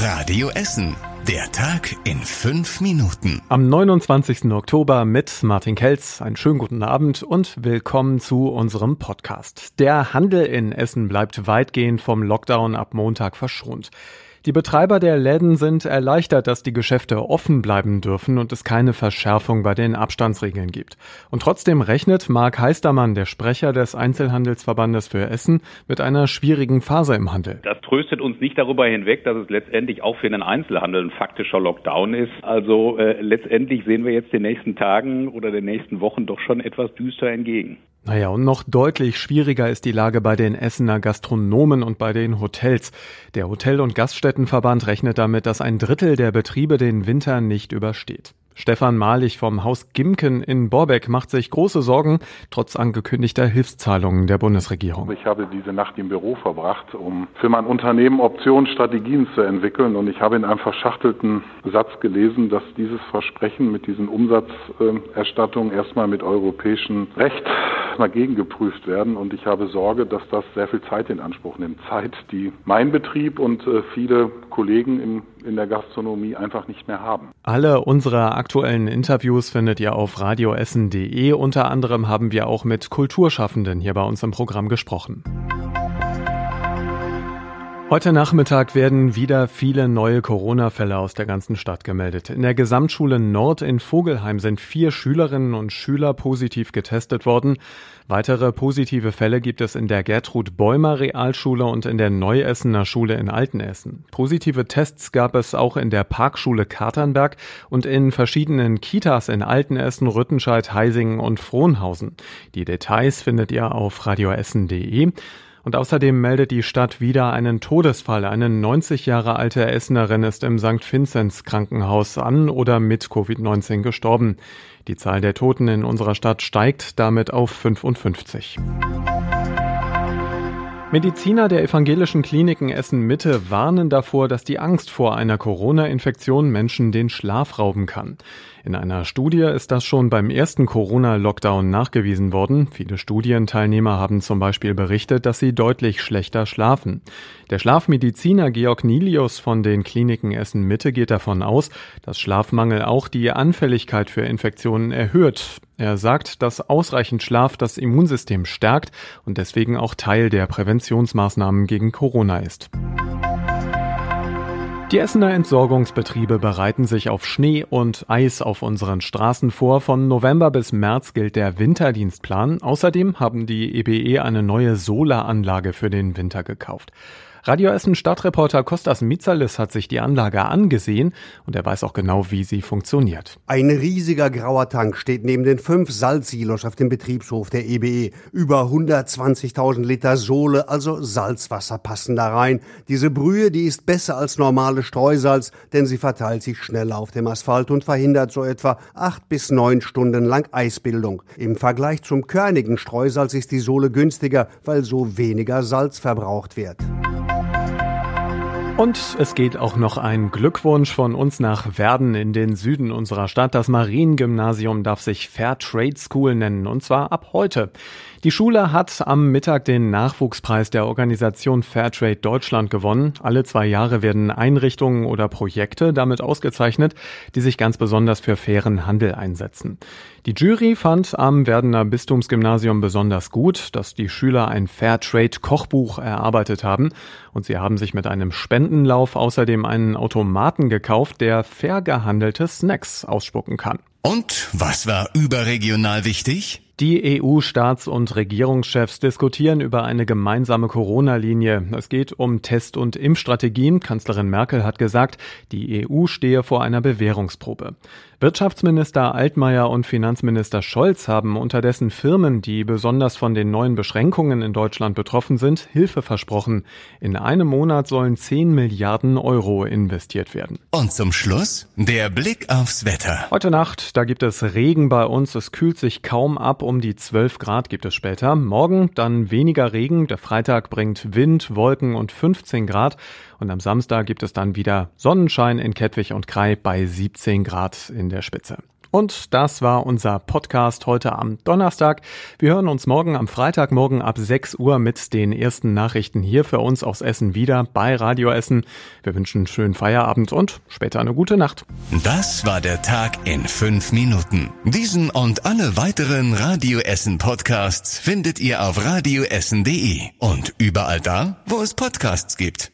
Radio Essen. Der Tag in fünf Minuten. Am 29. Oktober mit Martin Kelz. Einen schönen guten Abend und willkommen zu unserem Podcast. Der Handel in Essen bleibt weitgehend vom Lockdown ab Montag verschont. Die Betreiber der Läden sind erleichtert, dass die Geschäfte offen bleiben dürfen und es keine Verschärfung bei den Abstandsregeln gibt. Und trotzdem rechnet Marc Heistermann, der Sprecher des Einzelhandelsverbandes für Essen, mit einer schwierigen Phase im Handel. Das tröstet uns nicht darüber hinweg, dass es letztendlich auch für den Einzelhandel ein faktischer Lockdown ist. Also äh, letztendlich sehen wir jetzt den nächsten Tagen oder den nächsten Wochen doch schon etwas düster entgegen. Naja, und noch deutlich schwieriger ist die Lage bei den Essener Gastronomen und bei den Hotels. Der Hotel- und Gaststättenverband rechnet damit, dass ein Drittel der Betriebe den Winter nicht übersteht. Stefan Malich vom Haus Gimken in Borbeck macht sich große Sorgen, trotz angekündigter Hilfszahlungen der Bundesregierung. Ich habe diese Nacht im Büro verbracht, um für mein Unternehmen Optionen, Strategien zu entwickeln. Und ich habe in einem verschachtelten Satz gelesen, dass dieses Versprechen mit diesen Umsatzerstattungen erstmal mit europäischem Recht mal gegengeprüft werden. Und ich habe Sorge, dass das sehr viel Zeit in Anspruch nimmt. Zeit, die mein Betrieb und äh, viele Kollegen im, in der Gastronomie einfach nicht mehr haben. Alle unsere aktuellen Interviews findet ihr auf radioessen.de. Unter anderem haben wir auch mit Kulturschaffenden hier bei uns im Programm gesprochen. Heute Nachmittag werden wieder viele neue Corona-Fälle aus der ganzen Stadt gemeldet. In der Gesamtschule Nord in Vogelheim sind vier Schülerinnen und Schüler positiv getestet worden. Weitere positive Fälle gibt es in der Gertrud Bäumer Realschule und in der Neuessener Schule in Altenessen. Positive Tests gab es auch in der Parkschule Katernberg und in verschiedenen Kitas in Altenessen, Rüttenscheid, Heisingen und Frohnhausen. Die Details findet ihr auf radioessen.de. Und außerdem meldet die Stadt wieder einen Todesfall. Eine 90 Jahre alte Essenerin ist im St. Vinzenz Krankenhaus an oder mit Covid-19 gestorben. Die Zahl der Toten in unserer Stadt steigt damit auf 55. Mediziner der evangelischen Kliniken Essen Mitte warnen davor, dass die Angst vor einer Corona-Infektion Menschen den Schlaf rauben kann. In einer Studie ist das schon beim ersten Corona-Lockdown nachgewiesen worden. Viele Studienteilnehmer haben zum Beispiel berichtet, dass sie deutlich schlechter schlafen. Der Schlafmediziner Georg Nilius von den Kliniken Essen Mitte geht davon aus, dass Schlafmangel auch die Anfälligkeit für Infektionen erhöht. Er sagt, dass ausreichend Schlaf das Immunsystem stärkt und deswegen auch Teil der Präventionsmaßnahmen gegen Corona ist. Die Essener Entsorgungsbetriebe bereiten sich auf Schnee und Eis auf unseren Straßen vor. Von November bis März gilt der Winterdienstplan. Außerdem haben die EBE eine neue Solaranlage für den Winter gekauft. Radio Essen Stadtreporter Kostas Mitzalis hat sich die Anlage angesehen und er weiß auch genau, wie sie funktioniert. Ein riesiger grauer Tank steht neben den fünf Salzsilos auf dem Betriebshof der EBE. Über 120.000 Liter Sohle, also Salzwasser, passen da rein. Diese Brühe, die ist besser als normale Streusalz, denn sie verteilt sich schneller auf dem Asphalt und verhindert so etwa acht bis neun Stunden lang Eisbildung. Im Vergleich zum körnigen Streusalz ist die Sohle günstiger, weil so weniger Salz verbraucht wird. Und es geht auch noch ein Glückwunsch von uns nach Werden in den Süden unserer Stadt. Das Mariengymnasium darf sich Fair Trade School nennen und zwar ab heute. Die Schule hat am Mittag den Nachwuchspreis der Organisation Fairtrade Deutschland gewonnen. Alle zwei Jahre werden Einrichtungen oder Projekte damit ausgezeichnet, die sich ganz besonders für fairen Handel einsetzen. Die Jury fand am Werdener Bistumsgymnasium besonders gut, dass die Schüler ein Fairtrade Kochbuch erarbeitet haben und sie haben sich mit einem Spendenlauf außerdem einen Automaten gekauft, der fair gehandelte Snacks ausspucken kann. Und was war überregional wichtig? Die EU-Staats- und Regierungschefs diskutieren über eine gemeinsame Corona-Linie. Es geht um Test- und Impfstrategien. Kanzlerin Merkel hat gesagt, die EU stehe vor einer Bewährungsprobe. Wirtschaftsminister Altmaier und Finanzminister Scholz haben unterdessen Firmen, die besonders von den neuen Beschränkungen in Deutschland betroffen sind, Hilfe versprochen. In einem Monat sollen 10 Milliarden Euro investiert werden. Und zum Schluss der Blick aufs Wetter. Heute Nacht, da gibt es Regen bei uns. Es kühlt sich kaum ab. Um die 12 Grad gibt es später. Morgen dann weniger Regen. Der Freitag bringt Wind, Wolken und 15 Grad. Und am Samstag gibt es dann wieder Sonnenschein in Kettwig und Krei bei 17 Grad in der Spitze. Und das war unser Podcast heute am Donnerstag. Wir hören uns morgen am Freitagmorgen ab 6 Uhr mit den ersten Nachrichten hier für uns aus Essen wieder bei Radio Essen. Wir wünschen einen schönen Feierabend und später eine gute Nacht. Das war der Tag in fünf Minuten. Diesen und alle weiteren Radio Essen Podcasts findet ihr auf radioessen.de und überall da, wo es Podcasts gibt.